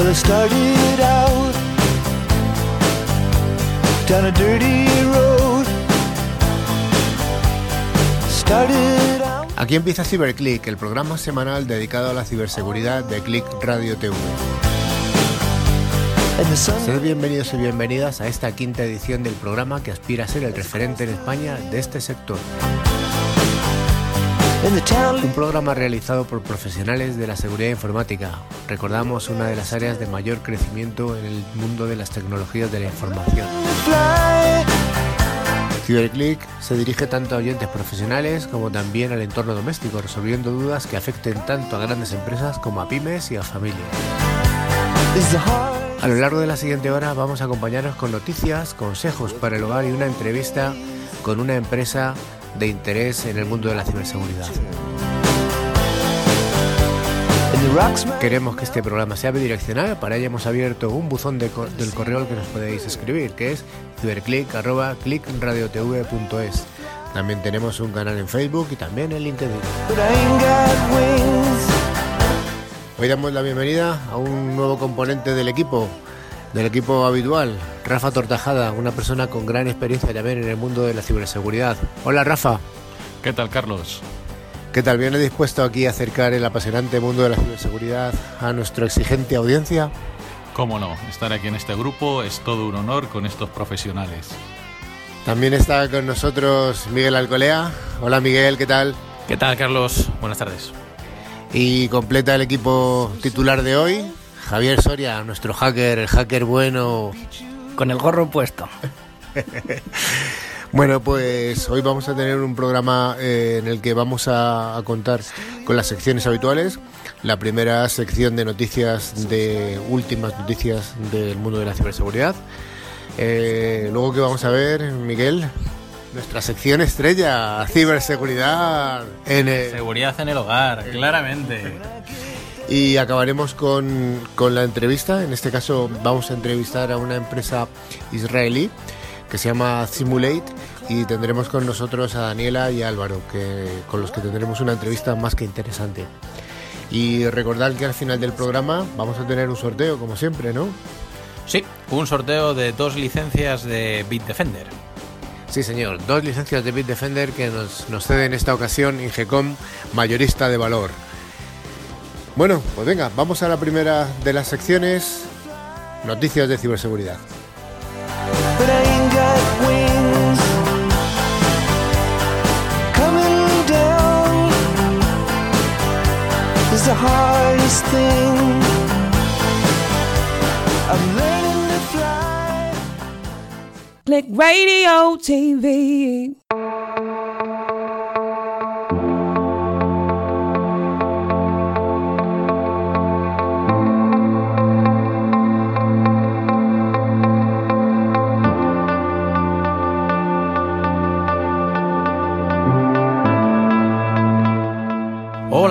Well, I started out down a dirty road. Started out. Aquí empieza CyberClick, el programa semanal dedicado a la ciberseguridad de Click Radio TV. Sed bienvenidos y bienvenidas a esta quinta edición del programa que aspira a ser el referente en España de este sector. Un programa realizado por profesionales de la seguridad informática. Recordamos una de las áreas de mayor crecimiento en el mundo de las tecnologías de la información. CyberClick se dirige tanto a oyentes profesionales como también al entorno doméstico, resolviendo dudas que afecten tanto a grandes empresas como a pymes y a familias. A lo largo de la siguiente hora vamos a acompañarnos con noticias, consejos para el hogar y una entrevista con una empresa de interés en el mundo de la ciberseguridad. Queremos que este programa sea bidireccional, para ello hemos abierto un buzón de co- del correo al que nos podéis escribir, que es ciberclick.clickradiotv.es. También tenemos un canal en Facebook y también en LinkedIn. Hoy damos la bienvenida a un nuevo componente del equipo, del equipo habitual, Rafa Tortajada, una persona con gran experiencia también en el mundo de la ciberseguridad. Hola Rafa, ¿Qué tal, Carlos? ¿qué tal? ¿Viene dispuesto aquí a acercar el apasionante mundo de la ciberseguridad a nuestra exigente audiencia? Cómo no, estar aquí en este grupo es todo un honor con estos profesionales. También está con nosotros Miguel Alcolea. Hola Miguel, ¿qué tal? ¿Qué tal, Carlos? Buenas tardes. Y completa el equipo titular de hoy, Javier Soria, nuestro hacker, el hacker bueno, Con el gorro puesto. Bueno, pues hoy vamos a tener un programa eh, en el que vamos a, a contar con las secciones habituales. La primera sección de noticias, de últimas noticias del mundo de la ciberseguridad. Eh, luego que vamos a ver, Miguel, nuestra sección estrella, ciberseguridad. En, Seguridad en el hogar, claramente. Y acabaremos con, con la entrevista. En este caso vamos a entrevistar a una empresa israelí que se llama Simulate y tendremos con nosotros a Daniela y a Álvaro, que, con los que tendremos una entrevista más que interesante. Y recordar que al final del programa vamos a tener un sorteo, como siempre, ¿no? Sí, un sorteo de dos licencias de Bitdefender. Sí, señor. Dos licencias de Bitdefender que nos, nos cede en esta ocasión Ingecom, mayorista de valor. Bueno, pues venga, vamos a la primera de las secciones, noticias de ciberseguridad. but I ain't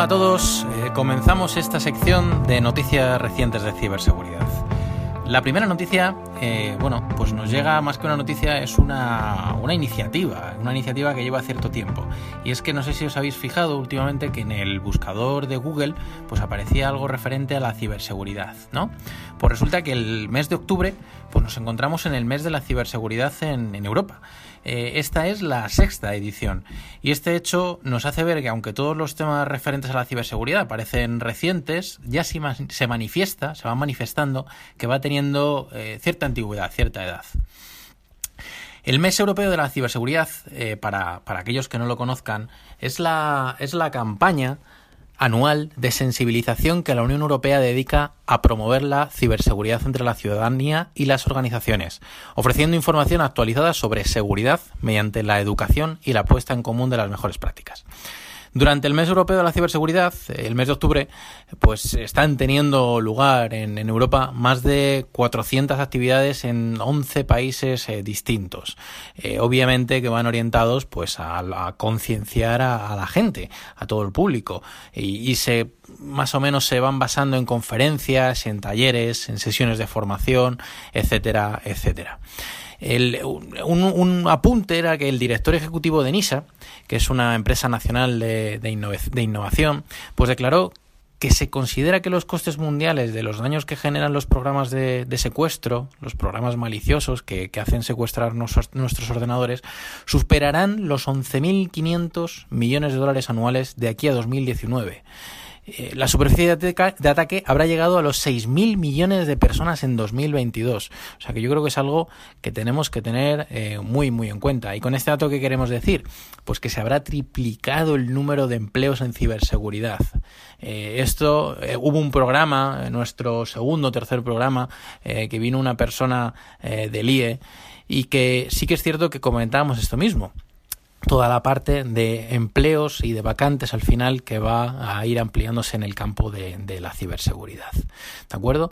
todos, eh, comenzamos esta sección de noticias recientes de ciberseguridad. La primera noticia, eh, bueno, pues nos llega más que una noticia, es una, una iniciativa, una iniciativa que lleva cierto tiempo. Y es que no sé si os habéis fijado últimamente que en el buscador de Google pues aparecía algo referente a la ciberseguridad, ¿no? Pues resulta que el mes de octubre pues nos encontramos en el mes de la ciberseguridad en Europa. Eh, esta es la sexta edición y este hecho nos hace ver que aunque todos los temas referentes a la ciberseguridad parecen recientes, ya se manifiesta, se va manifestando que va teniendo eh, cierta antigüedad, cierta edad. El mes europeo de la ciberseguridad, eh, para, para aquellos que no lo conozcan, es la, es la campaña anual de sensibilización que la Unión Europea dedica a promover la ciberseguridad entre la ciudadanía y las organizaciones, ofreciendo información actualizada sobre seguridad mediante la educación y la puesta en común de las mejores prácticas. Durante el mes europeo de la ciberseguridad, el mes de octubre, pues están teniendo lugar en, Europa más de 400 actividades en 11 países eh, distintos. Eh, obviamente que van orientados pues a, concienciar a, la gente, a todo el público, y se más o menos se van basando en conferencias, en talleres, en sesiones de formación, etcétera, etcétera. El, un, un, apunte era que el director ejecutivo de NISA, que es una empresa nacional de, de, innov de innovación, pues declaró que se considera que los costes mundiales de los daños que generan los programas de, secuestro, los programas maliciosos que, hacen secuestrar nuestros ordenadores, superarán los 11.500 millones de dólares anuales de aquí a 2019. Eh, la superficie de, ataque habrá llegado a los 6.000 millones de personas en 2022. O sea que yo creo que es algo que tenemos que tener eh, muy, muy en cuenta. Y con este dato, ¿qué queremos decir? Pues que se habrá triplicado el número de empleos en ciberseguridad. Eh, esto, eh, hubo un programa, nuestro segundo o tercer programa, que vino una persona del IE y que sí que es cierto que comentábamos esto mismo toda la parte de empleos y de vacantes al final que va a ir ampliándose en el campo de, de la ciberseguridad. ¿De acuerdo?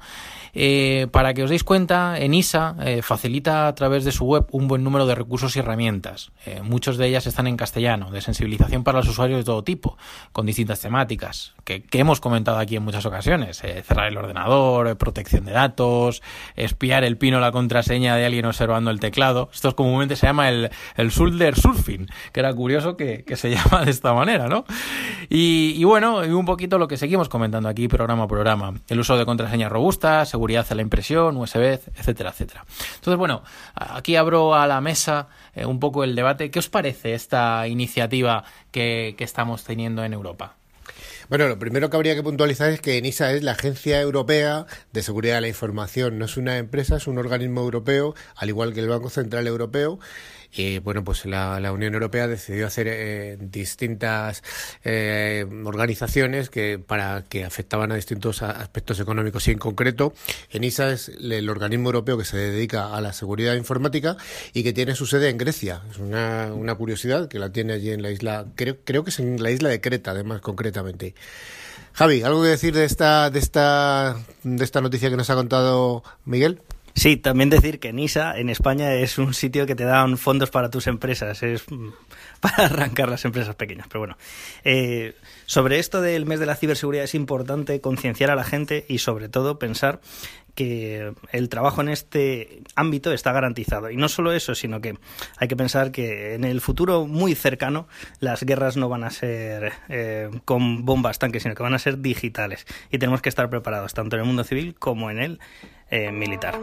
Eh, para que os deis cuenta, ENISA eh, facilita a través de su web un buen número de recursos y herramientas. Eh, muchos de ellas están en castellano, de sensibilización para los usuarios de todo tipo, con distintas temáticas, que, que hemos comentado aquí en muchas ocasiones. Eh, cerrar el ordenador, protección de datos, espiar el pin o la contraseña de alguien observando el teclado. Esto comúnmente se llama el, el shoulder surfing, que era curioso que, que se llama de esta manera, ¿no? Y, y bueno, un poquito lo que seguimos comentando aquí programa a programa. El uso de contraseñas robustas, seguridad a la impresión, USB, etcétera, etcétera. Entonces, bueno, aquí abro a la mesa eh, un poco el debate. ¿Qué os parece esta iniciativa que, que estamos teniendo en Europa? Bueno, lo primero que habría que puntualizar es que ENISA es la Agencia Europea de Seguridad de la Información. No es una empresa, es un organismo europeo, al igual que el Banco Central Europeo. Y bueno, pues la, Unión Europea decidió hacer eh, distintas eh, organizaciones que para que afectaban a distintos aspectos económicos y en concreto ENISA es el organismo europeo que se dedica a la seguridad informática y que tiene su sede en Grecia. Es una, una curiosidad que la tiene allí en la isla, creo, creo que es en la isla de Creta, además concretamente. Javi, ¿algo que decir de esta, de esta, de esta noticia que nos ha contado Miguel? Sí, también decir que NISA en España es un sitio que te dan fondos para tus empresas, es mm, para arrancar las empresas pequeñas. Pero bueno, eh, sobre esto del mes de la ciberseguridad es importante concienciar a la gente y sobre todo pensar que el trabajo en este ámbito está garantizado. Y no solo eso, sino que hay que pensar que en el futuro muy cercano las guerras no van a ser eh, con bombas tanques, sino que van a ser digitales. Y tenemos que estar preparados, tanto en el mundo civil como en el eh, militar.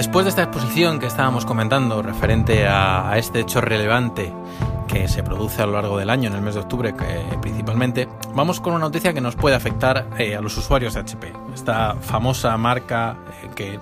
Después de esta exposición que estábamos comentando referente a, este hecho relevante que se produce a lo largo del año, en el mes de octubre que- principalmente, vamos con una noticia que nos puede afectar eh, a los usuarios de HP. Esta famosa marca eh, que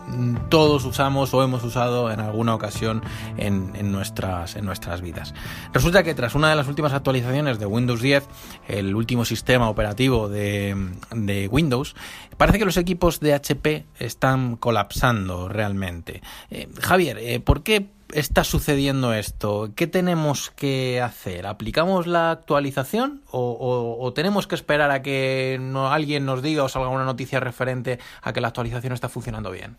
todos usamos o hemos usado en alguna ocasión en, en nuestras, en nuestras vidas. Resulta que tras una de las últimas actualizaciones de Windows 10, el último sistema operativo de, de Windows, parece que los equipos de HP están colapsando realmente. Eh, Javier, eh, ¿por qué está sucediendo esto? ¿Qué tenemos que hacer? ¿Aplicamos la actualización o, tenemos que esperar a que no- alguien nos diga o salga una noticia referente a que la actualización está funcionando bien?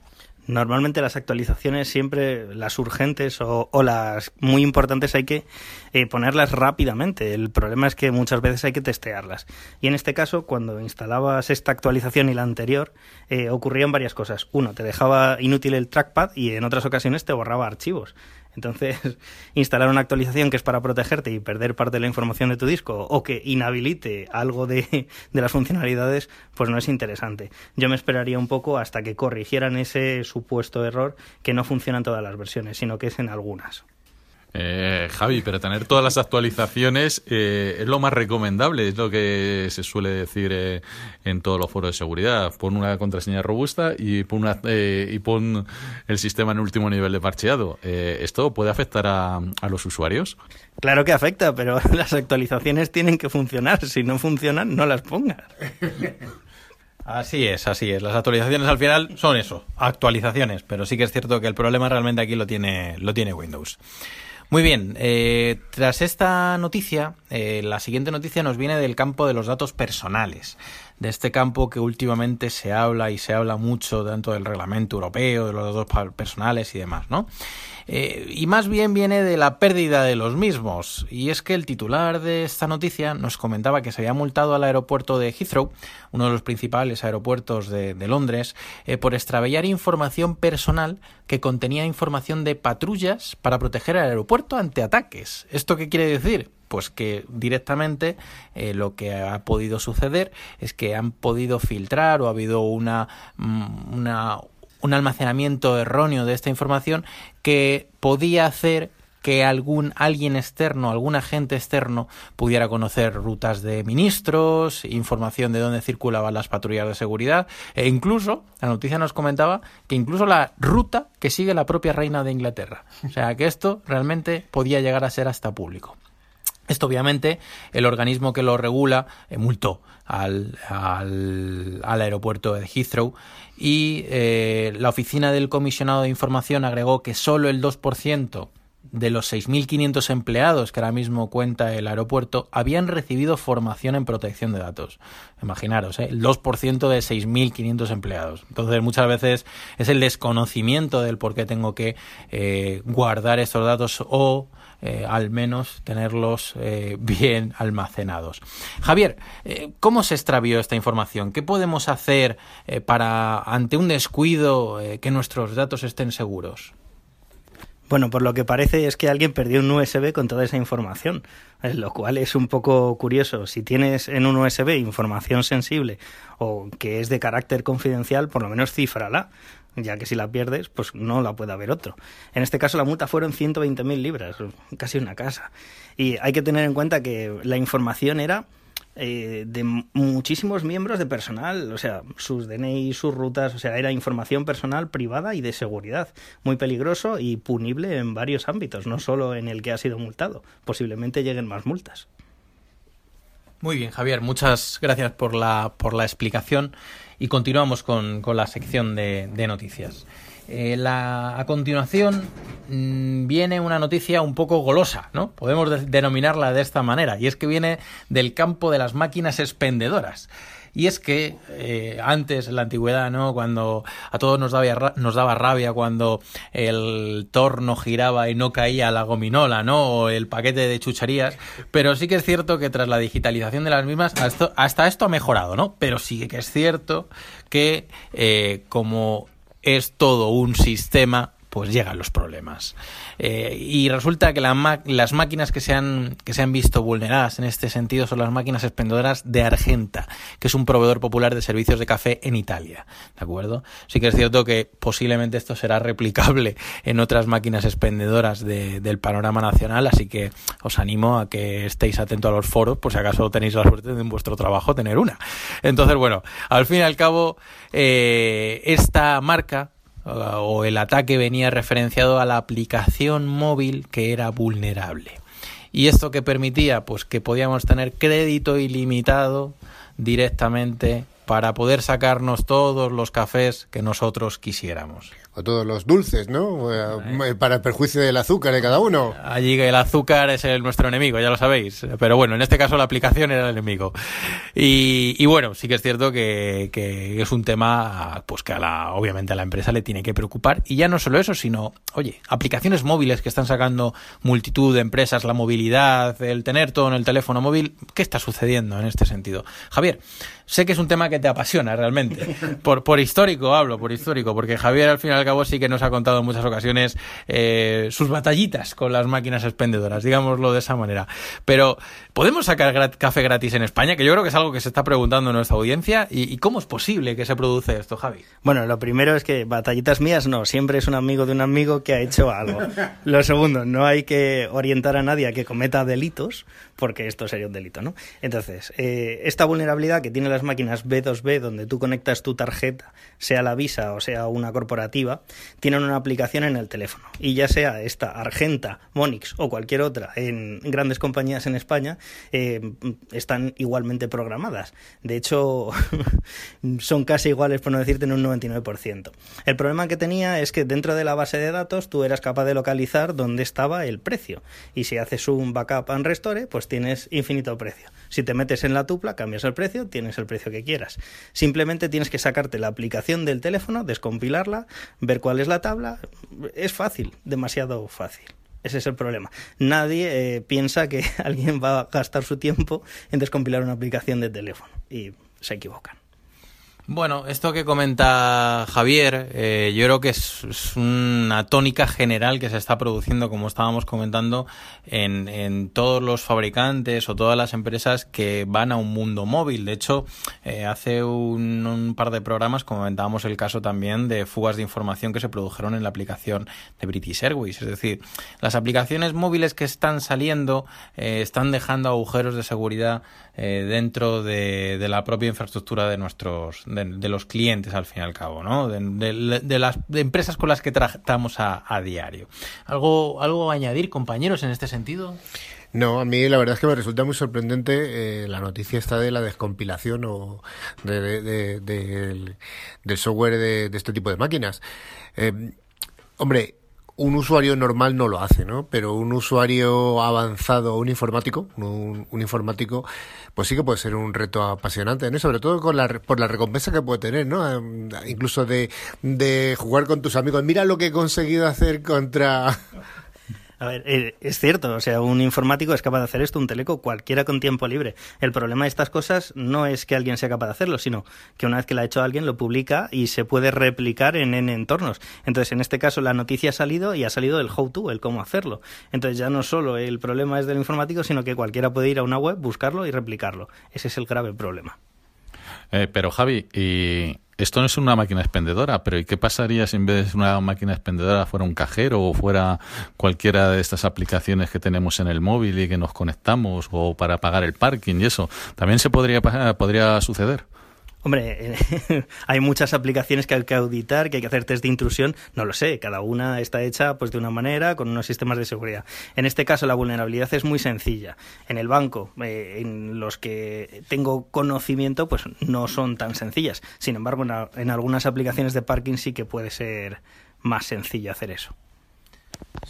Normalmente las actualizaciones siempre, las urgentes o, las muy importantes hay que eh, ponerlas rápidamente. El problema es que muchas veces hay que testearlas. Y en este caso, cuando instalabas esta actualización y la anterior, eh, ocurrían varias cosas. Uno, te dejaba inútil el trackpad y en otras ocasiones te borraba archivos. Entonces, instalar una actualización que es para protegerte y perder parte de la información de tu disco o que inhabilite algo de, las funcionalidades, pues no es interesante. Yo me esperaría un poco hasta que corrigieran ese supuesto error que no funciona en todas las versiones, sino que es en algunas. Eh, Javi, pero tener todas las actualizaciones eh, es lo más recomendable, es lo que se suele decir eh, en todos los foros de seguridad. Pon una contraseña robusta y pon, una, eh, y pon el sistema en último nivel de parcheado. Eh, ¿Esto puede afectar a, a los usuarios? Claro que afecta, pero las actualizaciones tienen que funcionar. Si no funcionan, no las pongas. Así es, así es. Las actualizaciones al final son eso, actualizaciones, pero sí que es cierto que el problema realmente aquí lo tiene, lo tiene Windows. Muy bien, eh, tras esta noticia, eh, la siguiente noticia nos viene del campo de los datos personales. De este campo que últimamente se habla y se habla mucho tanto del reglamento europeo, de los datos personales y demás, ¿no? Eh, y más bien viene de la pérdida de los mismos. Y es que el titular de esta noticia nos comentaba que se había multado al aeropuerto de Heathrow, uno de los principales aeropuertos de, Londres, eh, por extraviar información personal que contenía información de patrullas para proteger el aeropuerto ante ataques. ¿Esto qué quiere decir? Pues que directamente eh, lo que ha podido suceder es que han podido filtrar o ha habido una, mm, una un almacenamiento erróneo de esta información que podía hacer que algún alguien externo, algún agente externo pudiera conocer rutas de ministros, información de dónde circulaban las patrullas de seguridad e incluso la noticia nos comentaba que incluso la ruta que sigue la propia reina de Inglaterra. O sea, que esto realmente podía llegar a ser hasta público. Esto obviamente el organismo que lo regula eh, multó al, al, aeropuerto de Heathrow y eh, la oficina del comisionado de información agregó que solo el 2% de los 6.500 empleados que ahora mismo cuenta el aeropuerto habían recibido formación en protección de datos. Imaginaros, ¿eh? el 2% de 6.500 empleados. Entonces muchas veces es el desconocimiento del por qué tengo que guardar estos datos o eh, al menos tenerlos eh, bien almacenados. Javier, eh, ¿cómo se extravió esta información? ¿Qué podemos hacer para, ante un descuido, que nuestros datos estén seguros? Bueno, por lo que parece es que alguien perdió un USB con toda esa información, lo cual es un poco curioso. Si tienes en un USB información sensible o que es de carácter confidencial, por lo menos cifrala, ya que si la pierdes, pues no la puede haber otro. En este caso la multa fueron 120.000 libras, casi una casa. Y hay que tener en cuenta que la información era eh, de muchísimos miembros de personal, o sea, sus DNI, sus rutas, o sea, era información personal privada y de seguridad, muy peligroso y punible en varios ámbitos, no solo en el que ha sido multado, posiblemente lleguen más multas. Muy bien, Javier, muchas gracias por la, por la explicación y continuamos con, con la sección de, noticias. Eh, a continuación mmm, viene una noticia un poco golosa, ¿no? Podemos de denominarla de esta manera, y es que viene del campo de las máquinas expendedoras. Y es que eh, antes, en la antigüedad, ¿no? Cuando a todos nos daba, nos daba rabia cuando el torno giraba y no caía la gominola, ¿no? O el paquete de chucherías. Pero sí que es cierto que tras la digitalización de las mismas, hasta esto, ha mejorado, ¿no? Pero sí que es cierto que eh, como es todo un sistema, pues llegan los problemas. Eh, y resulta que la las máquinas que se, han, que se han visto vulneradas en este sentido son las máquinas expendedoras de Argenta, que es un proveedor popular de servicios de café en Italia. ¿De acuerdo? Sí que es cierto que posiblemente esto será replicable en otras máquinas expendedoras de, del panorama nacional, así que os animo a que estéis atentos a los foros, por si acaso tenéis la suerte de en vuestro trabajo tener una. Entonces, bueno, al fin y al cabo, eh, esta marca o el ataque venía referenciado a la aplicación móvil que era vulnerable. ¿Y esto que permitía? Pues que podíamos tener crédito ilimitado directamente para poder sacarnos todos los cafés que nosotros quisiéramos. Todos los dulces, ¿no? Eh, para el perjuicio del azúcar de cada uno. Allí el azúcar es el, nuestro enemigo, ya lo sabéis. Pero bueno, en este caso la aplicación era el enemigo. Y, y bueno, sí que es cierto que, que, es un tema pues que a la, obviamente a la empresa le tiene que preocupar. Y ya no solo eso, sino, oye, aplicaciones móviles que están sacando multitud de empresas, la movilidad, el tener todo en el teléfono móvil. ¿Qué está sucediendo en este sentido? Javier, sé que es un tema que te apasiona realmente. Por, por histórico hablo, por histórico, porque Javier al final al cabo sí que nos ha contado en muchas ocasiones eh, sus batallitas con las máquinas expendedoras, digámoslo de esa manera. Pero, ¿podemos sacar café gratis en España? Que yo creo que es algo que se está preguntando nuestra audiencia. ¿Y, ¿Y, cómo es posible que se produce esto, Javi? Bueno, lo primero es que batallitas mías no, siempre es un amigo de un amigo que ha hecho algo. Lo segundo, no hay que orientar a nadie a que cometa delitos, porque esto sería un delito, ¿no? Entonces, eh, esta vulnerabilidad que tienen las máquinas B2B, donde tú conectas tu tarjeta, sea la Visa o sea una corporativa, tienen una aplicación en el teléfono. Y ya sea esta Argenta, Monix o cualquier otra en grandes compañías en España, eh, están igualmente programadas. De hecho, son casi iguales, por no decirte, en un 99%. El problema que tenía es que dentro de la base de datos tú eras capaz de localizar dónde estaba el precio. Y si haces un backup and restore, pues tienes infinito precio. Si te metes en la tupla, cambias el precio, tienes el precio que quieras. Simplemente tienes que sacarte la aplicación del teléfono, descompilarla, ver cuál es la tabla. Es fácil, demasiado fácil. Ese es el problema. Nadie eh, piensa que alguien va a gastar su tiempo en descompilar una aplicación de teléfono y se equivocan. Bueno, esto que comenta Javier, eh, yo creo que es, una tónica general que se está produciendo, como estábamos comentando, en, todos los fabricantes o todas las empresas que van a un mundo móvil. De hecho, eh, hace un, par de programas comentábamos el caso también de fugas de información que se produjeron en la aplicación de British Airways. Es decir, las aplicaciones móviles que están saliendo eh, están dejando agujeros de seguridad eh, dentro de, la propia infraestructura de nuestros de, los clientes al fin y al cabo, ¿no? De, de las empresas con las que tratamos a, a, diario. ¿Algo, ¿Algo a añadir, compañeros, en este sentido? No, a mí la verdad es que me resulta muy sorprendente eh, la noticia esta de la descompilación o de, del, del software de, este tipo de máquinas. Eh, hombre, un usuario normal no lo hace, ¿no? Pero un usuario avanzado, un informático, un, informático, pues sí que puede ser un reto apasionante, ¿no? Sobre todo con la, por la recompensa que puede tener, ¿no? Incluso de, de jugar con tus amigos. Mira lo que he conseguido hacer contra a ver, eh, es cierto, o sea, un informático es capaz de hacer esto, un teleco, cualquiera con tiempo libre. El problema de estas cosas no es que alguien sea capaz de hacerlo, sino que una vez que lo ha hecho alguien lo publica y se puede replicar en, en entornos. Entonces, en este caso, la noticia ha salido y ha salido el how-to, el cómo hacerlo. Entonces, ya no solo el problema es del informático, sino que cualquiera puede ir a una web, buscarlo y replicarlo. Ese es el grave problema. Eh, pero Javi, y esto no es una máquina expendedora, pero ¿y qué pasaría si en vez de una máquina expendedora fuera un cajero o fuera cualquiera de estas aplicaciones que tenemos en el móvil y que nos conectamos o para pagar el parking y eso? También se podría, podría suceder. Hombre, eh, hay muchas aplicaciones que hay que auditar, que hay que hacer test de intrusión, no lo sé, cada una está hecha pues de una manera, con unos sistemas de seguridad. En este caso la vulnerabilidad es muy sencilla. En el banco, eh, en los que tengo conocimiento, pues no son tan sencillas. Sin embargo, en, en algunas aplicaciones de parking sí que puede ser más sencillo hacer eso.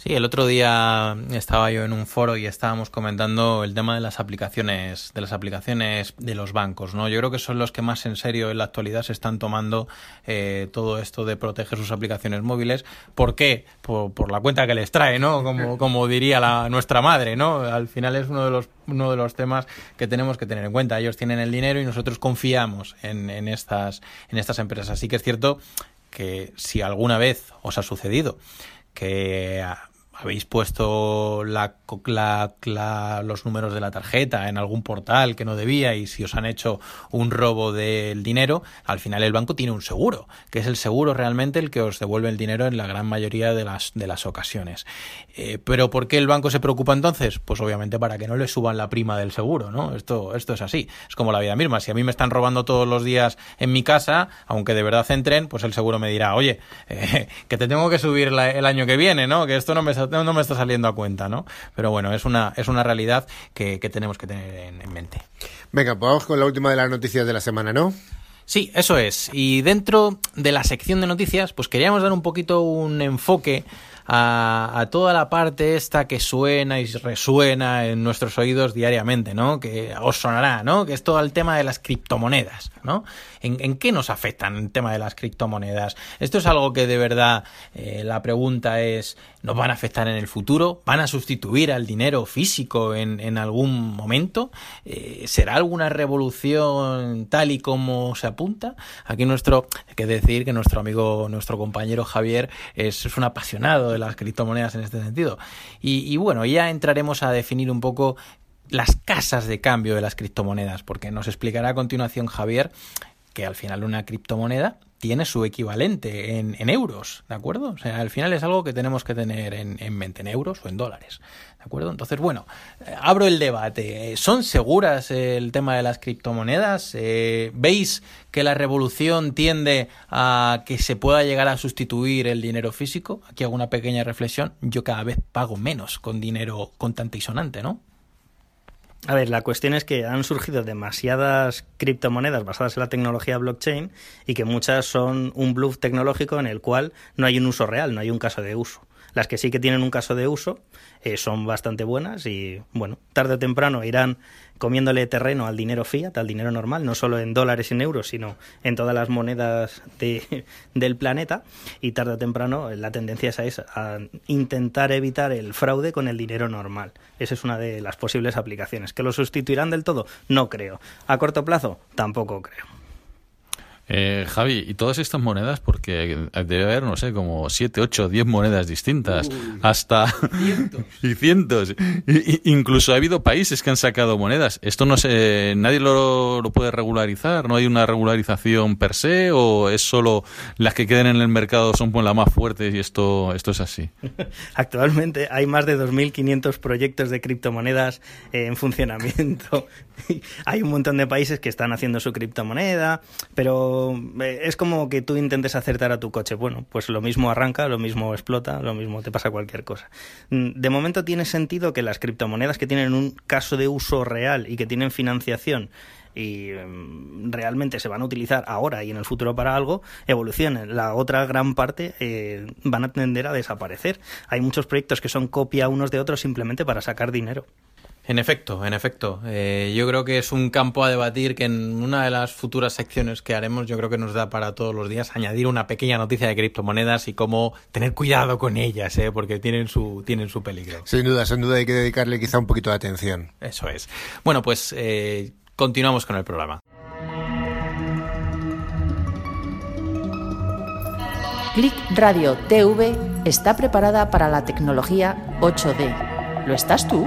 Sí, el otro día estaba yo en un foro y estábamos comentando el tema de las aplicaciones, de las aplicaciones de los bancos, ¿no? Yo creo que son los que más en serio en la actualidad se están tomando eh, todo esto de proteger sus aplicaciones móviles. ¿Por qué? Por, por la cuenta que les trae, ¿no? Como, como diría la, nuestra madre, ¿no? Al final es uno de los uno de los temas que tenemos que tener en cuenta. Ellos tienen el dinero y nosotros confiamos en, en estas en estas empresas. Así que es cierto que si alguna vez os ha sucedido que habéis puesto la, la, los números de la tarjeta en algún portal que no debía y si os han hecho un robo del dinero, al final el banco tiene un seguro, que es el seguro realmente el que os devuelve el dinero en la gran mayoría de las, de las ocasiones. Eh, Pero ¿por qué el banco se preocupa entonces? Pues obviamente para que no le suban la prima del seguro, ¿no? Esto, esto es así. Es como la vida misma. Si a mí me están robando todos los días en mi casa, aunque de verdad entren, pues el seguro me dirá, oye, eh, que te tengo que subir el año que viene, ¿no? Que esto no me no, no me está saliendo a cuenta, ¿no? Pero bueno, es una, es una realidad que, que tenemos que tener en, en mente. Venga, pues vamos con la última de las noticias de la semana, ¿no? Sí, eso es. Y dentro de la sección de noticias, pues queríamos dar un poquito un enfoque a, a, toda la parte esta que suena y resuena en nuestros oídos diariamente, ¿no? Que os sonará, ¿no? Que es todo el tema de las criptomonedas, ¿no? ¿En, qué nos afectan el tema de las criptomonedas? Esto es algo que de verdad eh, la pregunta es, ¿nos van a afectar en el futuro? ¿Van a sustituir al dinero físico en, en algún momento? Eh, ¿Será alguna revolución tal y como se apunta? Aquí nuestro, hay que decir que nuestro amigo, nuestro compañero Javier es, un apasionado las criptomonedas en este sentido. Y, bueno, ya entraremos a definir un poco las casas de cambio de las criptomonedas, porque nos explicará a continuación Javier que al final una criptomoneda tiene su equivalente en, en, euros, ¿de acuerdo? O sea, al final es algo que tenemos que tener en, en mente, en euros o en dólares, ¿de acuerdo? Entonces, bueno, eh, abro el debate. ¿Son seguras el tema de las criptomonedas? Eh, ¿Veis que la revolución tiende a que se pueda llegar a sustituir el dinero físico? Aquí hago una pequeña reflexión. Yo cada vez pago menos con dinero contante y sonante, ¿no? A ver, la cuestión es que han surgido demasiadas criptomonedas basadas en la tecnología blockchain y que muchas son un bluff tecnológico en el cual no hay un uso real, no hay un caso de uso. Las que sí que tienen un caso de uso eh, son bastante buenas y, bueno, tarde o temprano irán comiéndole terreno al dinero fiat, al dinero normal, no solo en dólares y en euros, sino en todas las monedas de, del planeta. Y tarde o temprano la tendencia es a, a intentar evitar el fraude con el dinero normal. Esa es una de las posibles aplicaciones. ¿Que lo sustituirán del todo? No creo. ¿A corto plazo? Tampoco creo. Eh, Javi, ¿y todas estas monedas? Porque debe haber, no sé, como 7, 8, 10 monedas distintas. hasta. Cientos. y cientos. Y- incluso ha habido países que han sacado monedas. ¿Esto no sé, nadie lo, lo puede regularizar? ¿No hay una regularización per se? ¿O es solo las que queden en el mercado son pues, las más fuertes y esto, esto es así? Actualmente hay más de 2.500 proyectos de criptomonedas eh, en funcionamiento. hay un montón de países que están haciendo su criptomoneda, pero eh, es como que tú intentes acertar a tu coche. Bueno, pues lo mismo arranca, lo mismo explota, lo mismo te pasa cualquier cosa. Mm, De momento tiene sentido que las criptomonedas que tienen un caso de uso real y que tienen financiación y mm, realmente se van a utilizar ahora y en el futuro para algo, evolucionen. La otra gran parte eh, van a tender a desaparecer. Hay muchos proyectos que son copia unos de otros simplemente para sacar dinero. En efecto, en efecto. Eh, yo creo que es un campo a debatir que en una de las futuras secciones que haremos, yo creo que nos da para todos los días añadir una pequeña noticia de criptomonedas y cómo tener cuidado con ellas, ¿eh? porque tienen su, tienen su peligro. Sin duda, sin duda hay que dedicarle quizá un poquito de atención. Eso es. Bueno, pues eh, continuamos con el programa. Click Radio TV está preparada para la tecnología 8D. ¿Lo estás tú?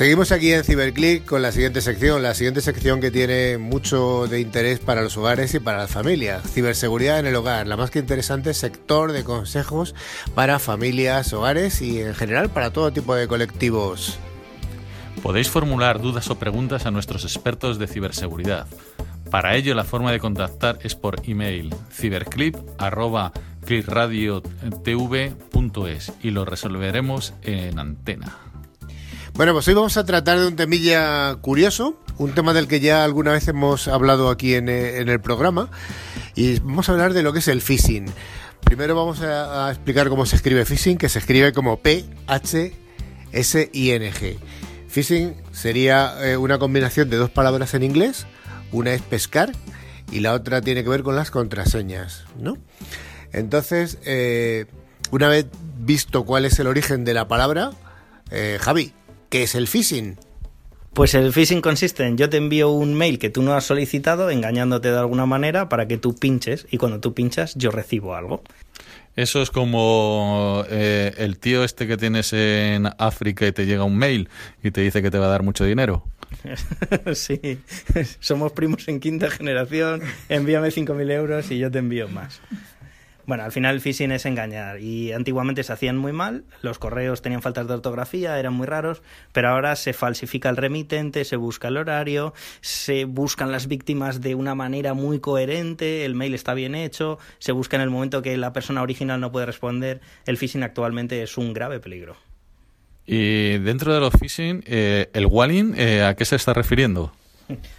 Seguimos aquí en Ciberclick con la siguiente sección, la siguiente sección que tiene mucho de interés para los hogares y para las familias. Ciberseguridad en el hogar, la más que interesante sector de consejos para familias, hogares y en general para todo tipo de colectivos. Podéis formular dudas o preguntas a nuestros expertos de ciberseguridad. Para ello, la forma de contactar es por email ciberclip.clipradiotv.es y lo resolveremos en antena. Bueno, pues hoy vamos a tratar de un temilla curioso, un tema del que ya alguna vez hemos hablado aquí en, eh, el programa, y vamos a hablar de lo que es el phishing. Primero vamos a, explicar cómo se escribe phishing, que se escribe como P-H-S-I-N-G. Phishing sería eh, una combinación de dos palabras en inglés, una es pescar y la otra tiene que ver con las contraseñas, ¿no? Entonces, eh, una vez visto cuál es el origen de la palabra, Javi, ¿qué es el phishing? Pues el phishing consiste en yo te envío un mail que tú no has solicitado, engañándote de alguna manera para que tú pinches y cuando tú pinchas yo recibo algo. Eso es como eh, el tío este que tienes en África y te llega un mail y te dice que te va a dar mucho dinero. sí, somos primos en quinta generación, envíame 5.000 euros y yo te envío más. Bueno, al final el phishing es engañar y antiguamente se hacían muy mal, los correos tenían faltas de ortografía, eran muy raros, pero ahora se falsifica el remitente, se busca el horario, se buscan las víctimas de una manera muy coherente, el mail está bien hecho, se busca en el momento que la persona original no puede responder, el phishing actualmente es un grave peligro. Y dentro de los phishing, eh, el walling, eh, ¿a qué se está refiriendo?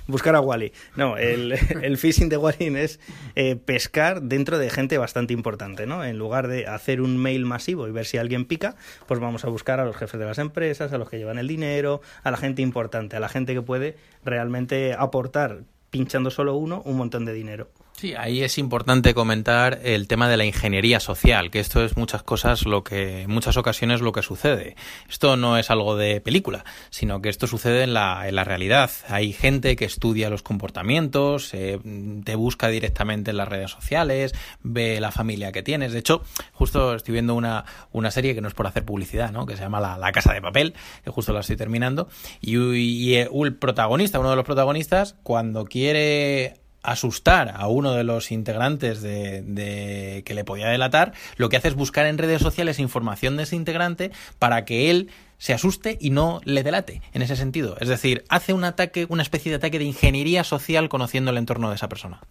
Buscar a Wally. No, el, el phishing de Wally es eh, pescar dentro de gente bastante importante, ¿no? En lugar de hacer un mail masivo y ver si alguien pica, pues vamos a buscar a los jefes de las empresas, a los que llevan el dinero, a la gente importante, a la gente que puede realmente aportar, pinchando solo uno, un montón de dinero. Sí, ahí es importante comentar el tema de la ingeniería social, que esto es muchas cosas lo que, en muchas ocasiones lo que sucede. Esto no es algo de película, sino que esto sucede en la, en la realidad. Hay gente que estudia los comportamientos, eh, te busca directamente en las redes sociales, ve la familia que tienes. De hecho, justo estoy viendo una, una serie que no es por hacer publicidad, ¿no? que se llama La, La Casa de Papel, que justo la estoy terminando, y, y el protagonista, uno de los protagonistas, cuando quiere asustar a uno de los integrantes de, que le podía delatar, lo que hace es buscar en redes sociales información de ese integrante para que él se asuste y no le delate en ese sentido. Es decir, hace un ataque, una especie de ataque de ingeniería social conociendo el entorno de esa persona.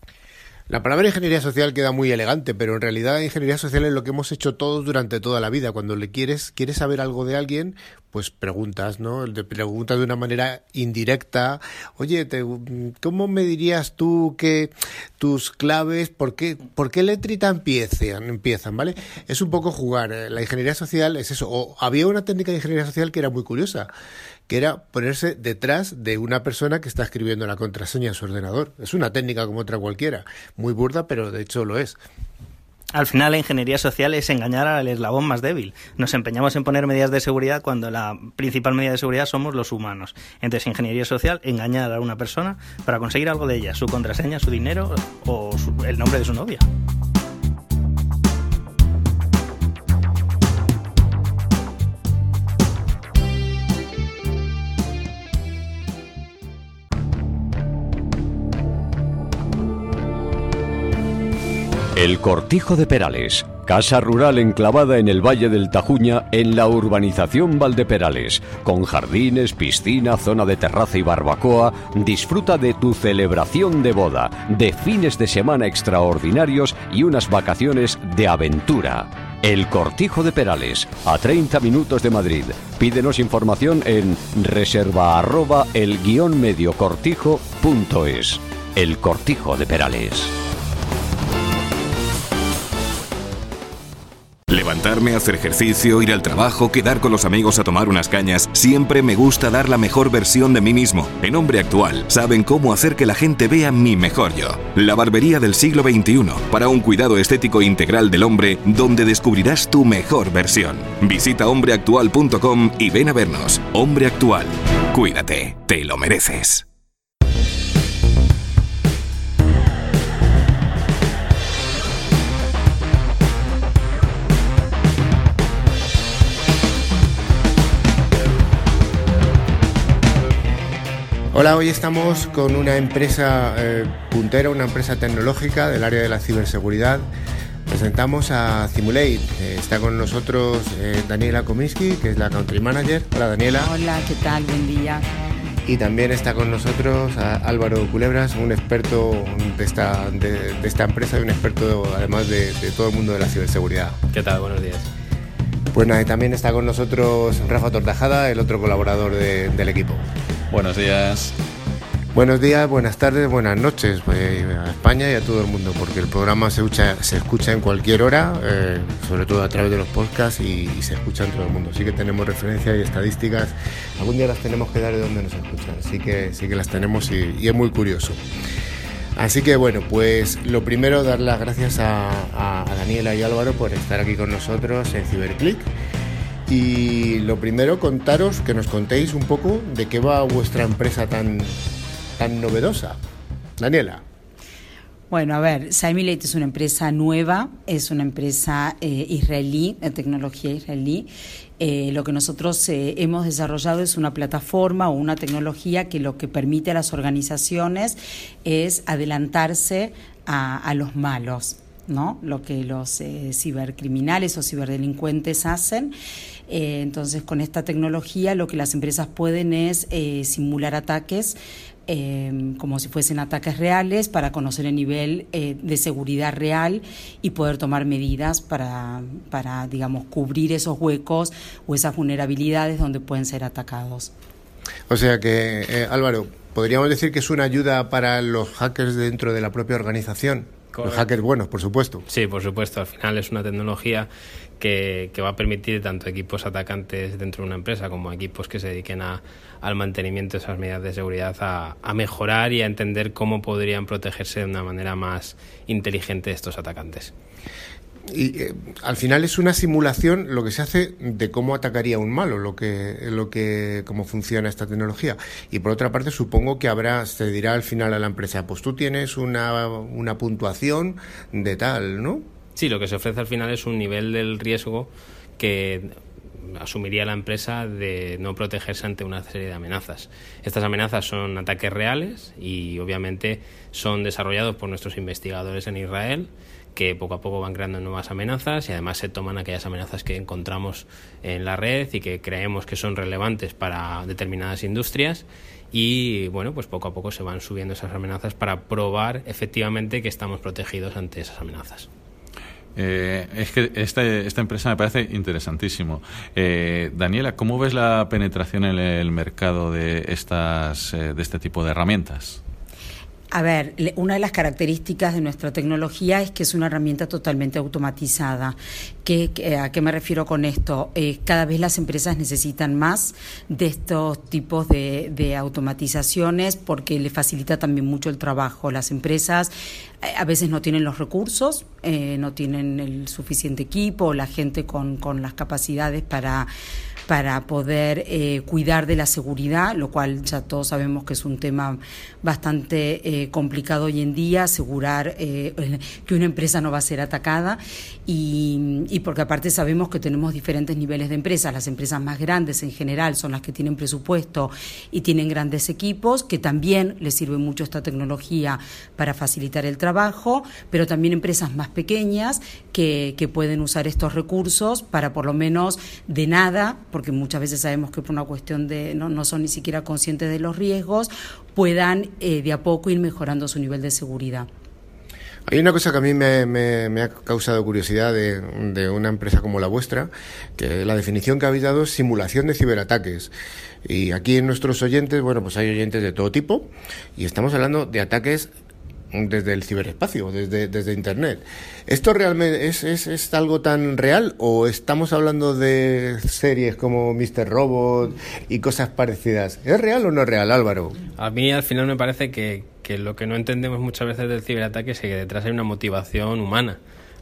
La palabra ingeniería social queda muy elegante, pero en realidad ingeniería social es lo que hemos hecho todos durante toda la vida. Cuando le quieres, quieres saber algo de alguien, pues preguntas, ¿no? Preguntas de una manera indirecta, oye, te, ¿cómo me dirías tú que tus claves, por qué, por qué letrita empiezan, empiezan, ¿vale? Es un poco jugar. La ingeniería social es eso. O había una técnica de ingeniería social que era muy curiosa, que era ponerse detrás de una persona que está escribiendo la contraseña en su ordenador. Es una técnica como otra cualquiera, muy burda, pero de hecho lo es. Al final la ingeniería social es engañar al eslabón más débil. Nos empeñamos en poner medidas de seguridad cuando la principal medida de seguridad somos los humanos. Entonces, ingeniería social, engañar a una persona para conseguir algo de ella, su contraseña, su dinero o su- el nombre de su novia. El Cortijo de Perales, casa rural enclavada en el Valle del Tajuña, en la urbanización Valdeperales, con jardines, piscina, zona de terraza y barbacoa, disfruta de tu celebración de boda, de fines de semana extraordinarios y unas vacaciones de aventura. El Cortijo de Perales, a 30 minutos de Madrid. Pídenos información en reserva arroba el guion medio cortijo punto es. El Cortijo de Perales. Levantarme, hacer ejercicio, ir al trabajo, quedar con los amigos a tomar unas cañas, siempre me gusta dar la mejor versión de mí mismo. En Hombre Actual saben cómo hacer que la gente vea mi mejor yo. La barbería del siglo XXI, para un cuidado estético integral del hombre, donde descubrirás tu mejor versión. Visita hombreactual.com y ven a vernos. Hombre Actual. Cuídate, te lo mereces. Hola, hoy estamos con una empresa eh, puntera, una empresa tecnológica del área de la ciberseguridad. Presentamos a Simulate. Eh, está con nosotros eh, Daniela Kominsky, que es la Country Manager. Hola, Daniela. Hola, ¿qué tal? Buen día. Y también está con nosotros a Álvaro Culebras, un experto de esta, de, de esta empresa y un experto además de, de todo el mundo de la ciberseguridad. ¿Qué tal? Buenos días. Pues nada, y también está con nosotros Rafa Tortajada, el otro colaborador de- del equipo. Buenos días. Buenos días, buenas tardes, buenas noches pues, a España y a todo el mundo, porque el programa se escucha, se escucha en cualquier hora, eh, sobre todo a través de los podcasts y, y se escucha en todo el mundo. Sí que tenemos referencias y estadísticas, algún día las tenemos que dar de dónde nos escuchan, sí que, sí que las tenemos y, y es muy curioso. Así que bueno, pues lo primero dar las gracias a, a- a Daniela y Álvaro por estar aquí con nosotros en Ciberclick. Y lo primero contaros que nos contéis un poco de qué va vuestra empresa tan, tan novedosa. Daniela. Bueno, a ver, Simulate es una empresa nueva, es una empresa eh, israelí, de tecnología israelí. Eh, lo que nosotros eh, hemos desarrollado es una plataforma o una tecnología que lo que permite a las organizaciones es adelantarse a, a los malos. ¿no? lo que los cibercriminales o ciberdelincuentes hacen. Eh, entonces, con esta tecnología lo que las empresas pueden es eh, simular ataques eh, como si fuesen ataques reales para conocer el nivel eh, de seguridad real y poder tomar medidas para, para, digamos, cubrir esos huecos o esas vulnerabilidades donde pueden ser atacados. O sea que, eh, Álvaro, podríamos decir que es una ayuda para los hackers dentro de la propia organización. Los hackers buenos, por supuesto. Sí, por supuesto. Al final es una tecnología que, va a permitir tanto equipos atacantes dentro de una empresa como equipos que se dediquen a, al mantenimiento de esas medidas de seguridad a, a mejorar y a entender cómo podrían protegerse de una manera más inteligente estos atacantes. Y eh, al final es una simulación lo que se hace de cómo atacaría un malo, lo que, lo que, cómo funciona esta tecnología. Y por otra parte, supongo que habrá, se dirá al final a la empresa, pues tú tienes una, una puntuación de tal, ¿no? Sí, lo que se ofrece al final es un nivel del riesgo que asumiría la empresa de no protegerse ante una serie de amenazas. Estas amenazas son ataques reales y obviamente son desarrollados por nuestros investigadores en Israel que poco a poco van creando nuevas amenazas y además se toman aquellas amenazas que encontramos en la red y que creemos que son relevantes para determinadas industrias y bueno, pues poco a poco se van subiendo esas amenazas para probar efectivamente que estamos protegidos ante esas amenazas. Eh, es que esta, esta empresa me parece interesantísimo. Eh, Daniela, ¿cómo ves la penetración en el mercado de, estas, eh, de este tipo de herramientas? A ver, una de las características de nuestra tecnología es que es una herramienta totalmente automatizada. ¿Qué, ¿A qué me refiero con esto? Eh, cada vez las empresas necesitan más de estos tipos de, de automatizaciones porque le facilita también mucho el trabajo. Las empresas eh, a veces no tienen los recursos, eh, no tienen el suficiente equipo, la gente con, con las capacidades para para poder eh, cuidar de la seguridad, lo cual ya todos sabemos que es un tema bastante eh, complicado hoy en día, asegurar eh, que una empresa no va a ser atacada y, porque aparte sabemos que tenemos diferentes niveles de empresas. Las empresas más grandes en general son las que tienen presupuesto y tienen grandes equipos, que también les sirve mucho esta tecnología para facilitar el trabajo, pero también empresas más pequeñas que, que pueden usar estos recursos para por lo menos de nada, porque muchas veces sabemos que por una cuestión de no, no son ni siquiera conscientes de los riesgos, puedan eh, de a poco ir mejorando su nivel de seguridad. Hay una cosa que a mí me, ha causado curiosidad de una empresa como la vuestra, que la definición que habéis dado es simulación de ciberataques. Y aquí en nuestros oyentes, bueno, pues hay oyentes de todo tipo, y estamos hablando de ataques desde el ciberespacio, desde, desde Internet. ¿Esto realmente es, es, es algo tan real o estamos hablando de series como Mr. Robot y cosas parecidas? ¿Es real o no es real, Álvaro? A mí al final me parece que, que lo que no entendemos muchas veces del ciberataque es que detrás hay una motivación humana.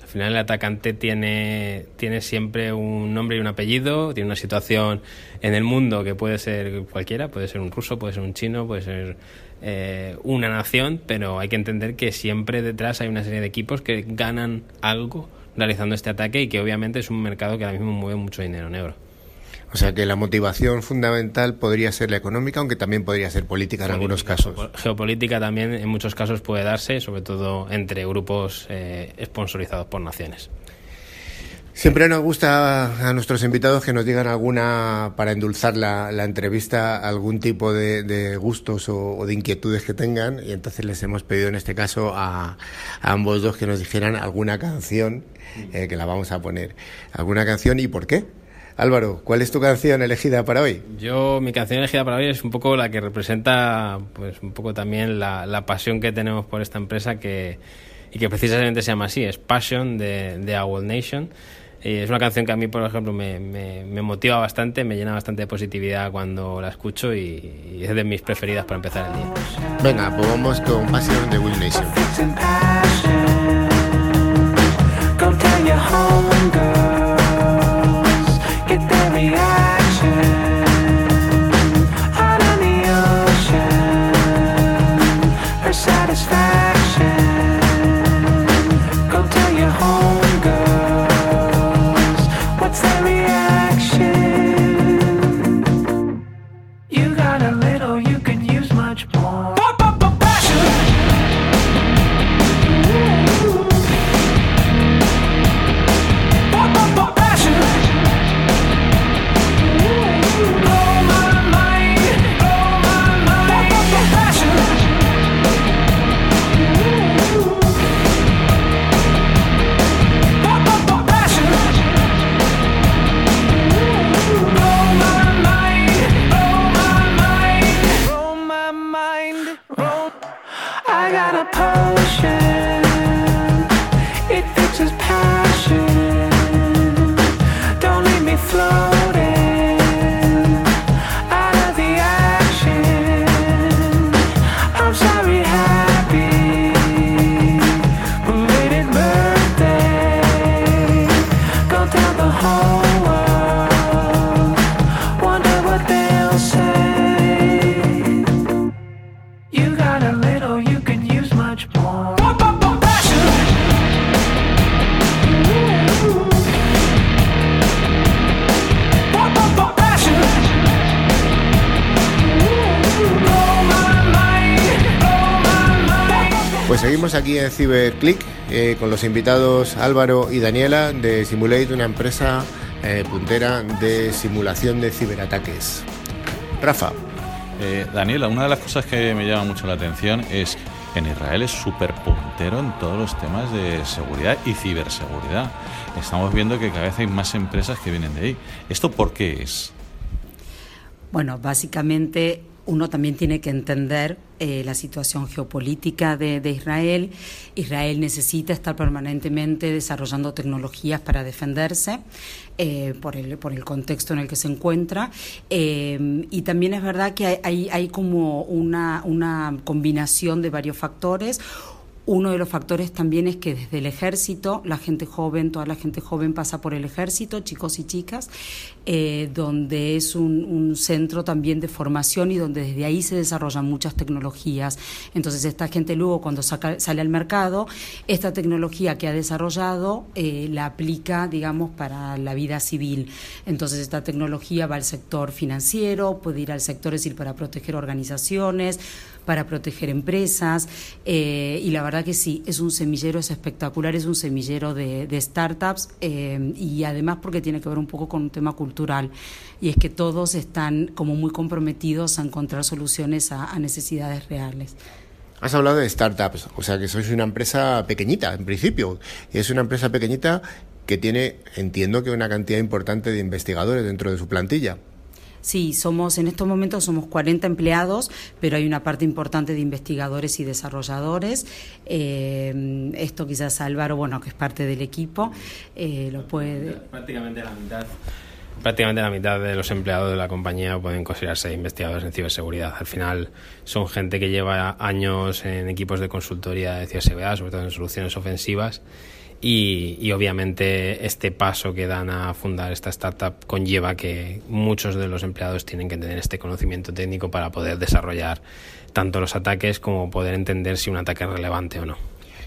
Al final el atacante tiene, tiene siempre un nombre y un apellido, tiene una situación en el mundo que puede ser cualquiera, puede ser un ruso, puede ser un chino, puede ser eh, una nación, pero hay que entender que siempre detrás hay una serie de equipos que ganan algo realizando este ataque y que obviamente es un mercado que ahora mismo mueve mucho dinero negro. O sea que la motivación fundamental podría ser la económica, aunque también podría ser política en algunos casos. Geopolítica también en muchos casos puede darse, sobre todo entre grupos eh, sponsorizados por naciones. Siempre nos gusta a nuestros invitados que nos digan alguna, para endulzar la, la entrevista, algún tipo de, de gustos o, de inquietudes que tengan. Y entonces les hemos pedido en este caso a, ambos dos que nos dijeran alguna canción eh, que la vamos a poner. ¿Alguna canción y por qué? Álvaro, ¿cuál es tu canción elegida para hoy? Yo, mi canción elegida para hoy es un poco la que representa, pues un poco también la, la pasión que tenemos por esta empresa que, y que precisamente se llama así, es Passion de, de Owl Nation. Y es una canción que a mí, por ejemplo, me, me, me motiva bastante, me llena bastante de positividad cuando la escucho y, y es de mis preferidas para empezar el día. Venga, pues vamos con Passion de Will Nation. Pues seguimos aquí en CiberClick eh, con los invitados Álvaro y Daniela de Simulate, una empresa eh, puntera de simulación de ciberataques. Rafa. Eh, Daniela, una de las cosas que me llama mucho la atención es en Israel es súper puntero en todos los temas de seguridad y ciberseguridad. Estamos viendo que cada vez hay más empresas que vienen de ahí. ¿Esto por qué es? Bueno, básicamente uno también tiene que entender eh, la situación geopolítica de, Israel. Israel necesita estar permanentemente desarrollando tecnologías para defenderse eh, por, el, por el contexto en el que se encuentra. Eh, y también es verdad que hay, hay, hay como una, una combinación de varios factores. Uno de los factores también es que desde el ejército, la gente joven, toda la gente joven pasa por el ejército, chicos y chicas, eh, donde es un, centro también de formación y donde desde ahí se desarrollan muchas tecnologías. Entonces esta gente luego cuando sale al mercado, esta tecnología que ha desarrollado eh, la aplica, digamos, para la vida civil. Entonces esta tecnología va al sector financiero, puede ir al sector, es decir, para proteger organizaciones, para proteger empresas eh, y la verdad que sí, es un semillero, es espectacular, es un semillero de, startups eh, y además porque tiene que ver un poco con un tema cultural y es que todos están como muy comprometidos a encontrar soluciones a, a necesidades reales. Has hablado de startups, o sea que sois una empresa pequeñita en principio, es una empresa pequeñita que tiene, entiendo que una cantidad importante de investigadores dentro de su plantilla. Sí, somos en estos momentos somos 40 empleados, pero hay una parte importante de investigadores y desarrolladores. Eh, esto quizás Álvaro, bueno, que es parte del equipo, eh, lo puede. Prácticamente la mitad. Prácticamente la mitad de los empleados de la compañía pueden considerarse investigadores en ciberseguridad. Al final son gente que lleva años en equipos de consultoría de ciberseguridad, sobre todo en soluciones ofensivas, y, obviamente este paso que dan a fundar esta startup conlleva que muchos de los empleados tienen que tener este conocimiento técnico para poder desarrollar tanto los ataques como poder entender si un ataque es relevante o no.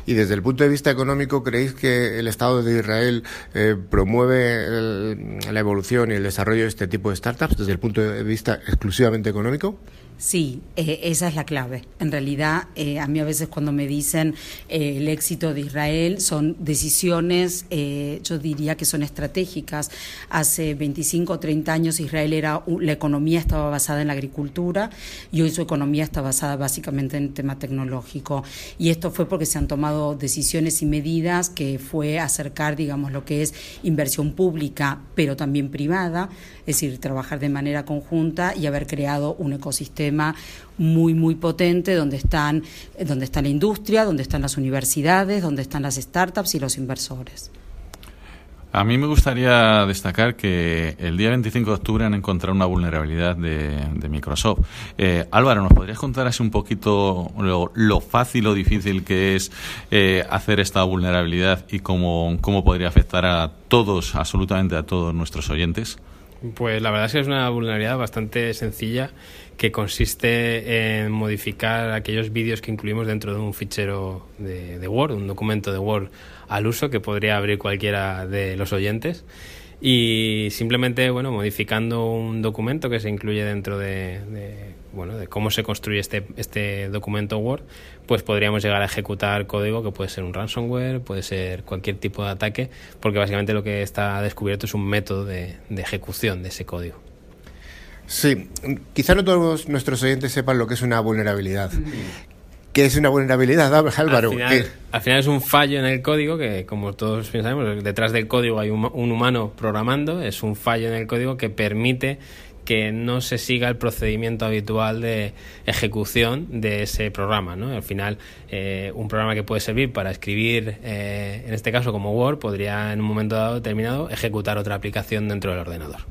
Y desde el punto de vista económico, ¿creéis que el Estado de Israel eh, promueve el, la evolución y el desarrollo de este tipo de startups desde el punto de vista exclusivamente económico? Sí, eh, esa es la clave. En realidad, eh, a mí a veces cuando me dicen eh, el éxito de Israel son decisiones, yo diría que son estratégicas. Hace 25 o 30 años Israel era la economía estaba basada en la agricultura y hoy su economía está basada básicamente en el tema tecnológico. Y esto fue porque se han tomado decisiones y medidas que fue acercar, digamos, lo que es inversión pública, pero también privada, es decir, trabajar de manera conjunta y haber creado un ecosistema muy, muy potente donde están, donde está la industria, donde están las universidades, donde están las startups y los inversores. A mí me gustaría destacar que el día 25 de octubre han encontrado una vulnerabilidad de, Microsoft. Eh, Álvaro, ¿nos podrías contar así un poquito lo, lo fácil o difícil que es eh, hacer esta vulnerabilidad y cómo, cómo podría afectar a todos, absolutamente a todos nuestros oyentes? Pues la verdad es que es una vulnerabilidad bastante sencilla que consiste en modificar aquellos vídeos que incluimos dentro de un fichero de, de, Word, un documento de Word al uso que podría abrir cualquiera de los oyentes. Y simplemente, bueno, modificando un documento que se incluye dentro de, de bueno, de cómo se construye este, este documento Word, pues podríamos llegar a ejecutar código que puede ser un ransomware, puede ser cualquier tipo de ataque, porque básicamente lo que está descubierto es un método de, de ejecución de ese código. Sí, quizá no todos nuestros oyentes sepan lo que es una vulnerabilidad. ¿Qué es una vulnerabilidad, Álvaro? Al final, al final, es un fallo en el código que, como todos sabemos, detrás del código hay un, un, humano programando, es un fallo en el código que permite que no se siga el procedimiento habitual de ejecución de ese programa. ¿no? Al final, eh, un programa que puede servir para escribir, eh, en este caso como Word, podría en un momento dado determinado ejecutar otra aplicación dentro del ordenador.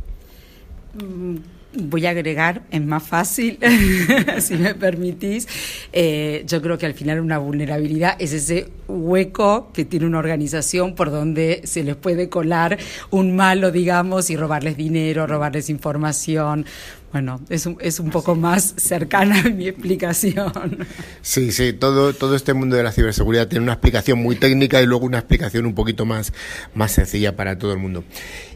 Mm voy a agregar, es más fácil, si me permitís. Eh, yo creo que al final una vulnerabilidad es ese hueco que tiene una organización por donde se les puede colar un malo, digamos, y robarles dinero, robarles información. Bueno, es un, es un poco más cercana a mi explicación. Sí, sí, todo, todo este mundo de la ciberseguridad tiene una explicación muy técnica y luego una explicación un poquito más, más sencilla para todo el mundo.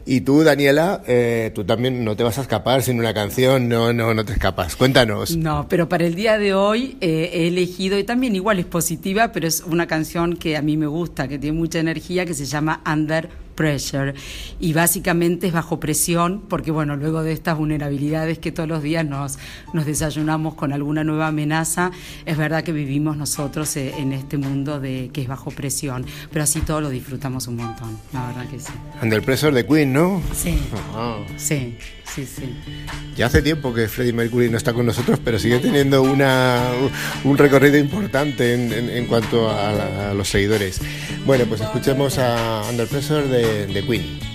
Y tú, Daniela, eh, tú también no te vas a escapar sin una canción, no, no, no te escapas. Cuéntanos. No, pero para el día de hoy eh, he elegido, y también igual es positiva, pero es una canción que a mí me gusta, que tiene mucha energía, que se llama Under Pressure. Y básicamente es bajo presión, porque bueno, luego de estas vulnerabilidades que todos los días nos, nos desayunamos con alguna nueva amenaza, es verdad que vivimos nosotros eh, en este mundo de que es bajo presión, pero así todo lo disfrutamos un montón, la verdad que sí. Under Pressure de Queen, ¿no? Sí. Sí, sí, sí. Ya hace tiempo que Freddie Mercury no está con nosotros, pero sigue teniendo una, un recorrido importante en, en- cuanto a, los seguidores. Bueno, pues escuchemos a Under Pressure de Queen.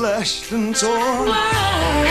Slashed and torn.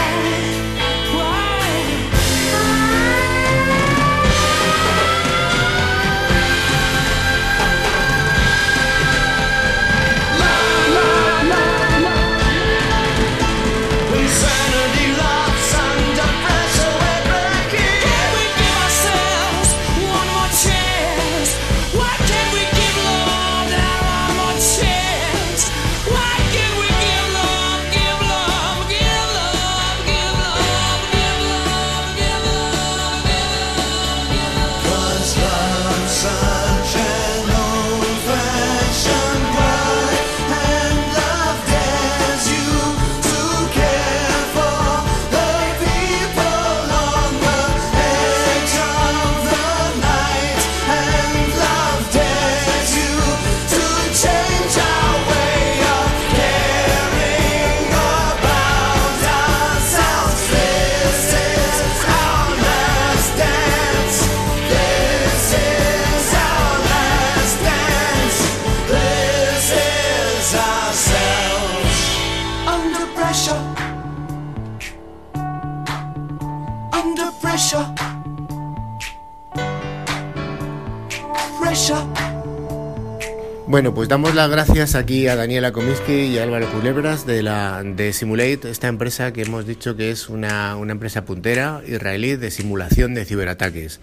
Bueno, pues damos las gracias aquí a Daniela Comiskey y a Álvaro Culebras de, la, de Simulate, esta empresa que hemos dicho que es una, una empresa puntera israelí de simulación de ciberataques.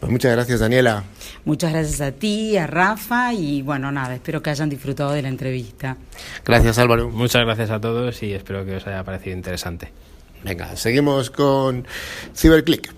Pues muchas gracias, Daniela. Muchas gracias a ti, a Rafa y bueno, nada, espero que hayan disfrutado de la entrevista. Gracias, Álvaro. Muchas gracias a todos y espero que os haya parecido interesante. Venga, seguimos con CyberClick.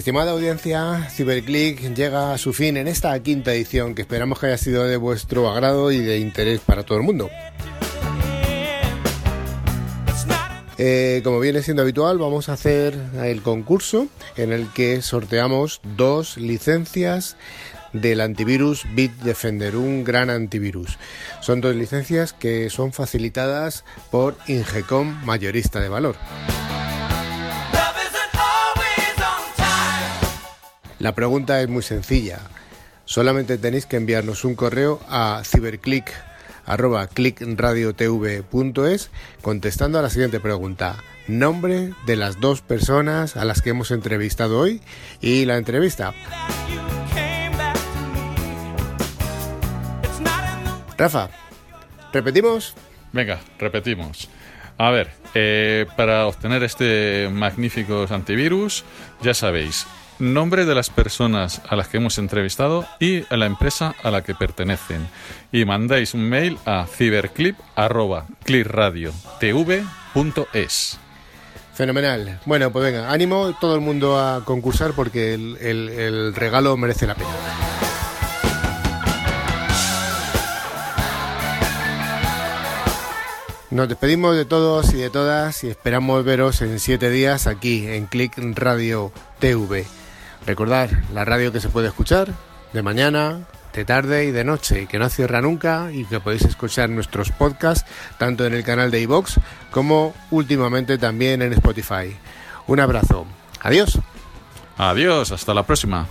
Estimada audiencia, Ciberclick llega a su fin en esta quinta edición que esperamos que haya sido de vuestro agrado y de interés para todo el mundo. Eh, como viene siendo habitual, vamos a hacer el concurso en el que sorteamos dos licencias del antivirus Bitdefender, un gran antivirus. Son dos licencias que son facilitadas por Ingecom Mayorista de Valor. La pregunta es muy sencilla. Solamente tenéis que enviarnos un correo a ciberclick contestando a la siguiente pregunta. Nombre de las dos personas a las que hemos entrevistado hoy y la entrevista. Rafa, ¿repetimos? Venga, repetimos. A ver, eh, para obtener este magnífico antivirus, ya sabéis, nombre de las personas a las que hemos entrevistado y a la empresa a la que pertenecen. Y mandáis un mail a ciberclip.clipradiotv.es. Fenomenal. Bueno, pues venga, ánimo todo el mundo a concursar porque el, el- el regalo merece la pena. Nos despedimos de todos y de todas y esperamos veros en siete días aquí en Click Radio TV. Recordad, la radio que se puede escuchar de mañana, de tarde y de noche que no cierra nunca y que podéis escuchar nuestros podcasts tanto en el canal de iVox como últimamente también en Spotify. Un abrazo. Adiós. Adiós, hasta la próxima.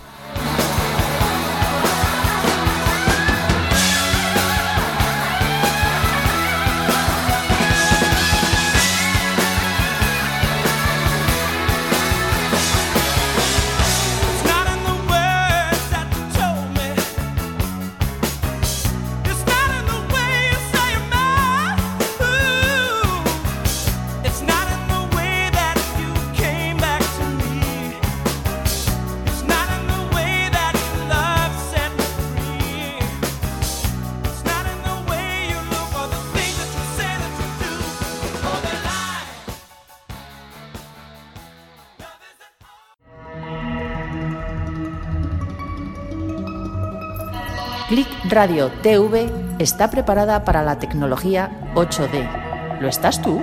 Radio TV está preparada para la tecnología 8D. ¿Lo estás tú?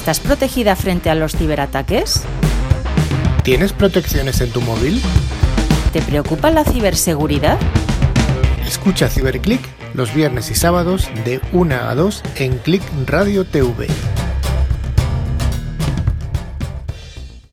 ¿Estás protegida frente a los ciberataques? ¿Tienes protecciones en tu móvil? ¿Te preocupa la ciberseguridad? Escucha Ciberclick los viernes y sábados de 1 a 2 en Click Radio TV.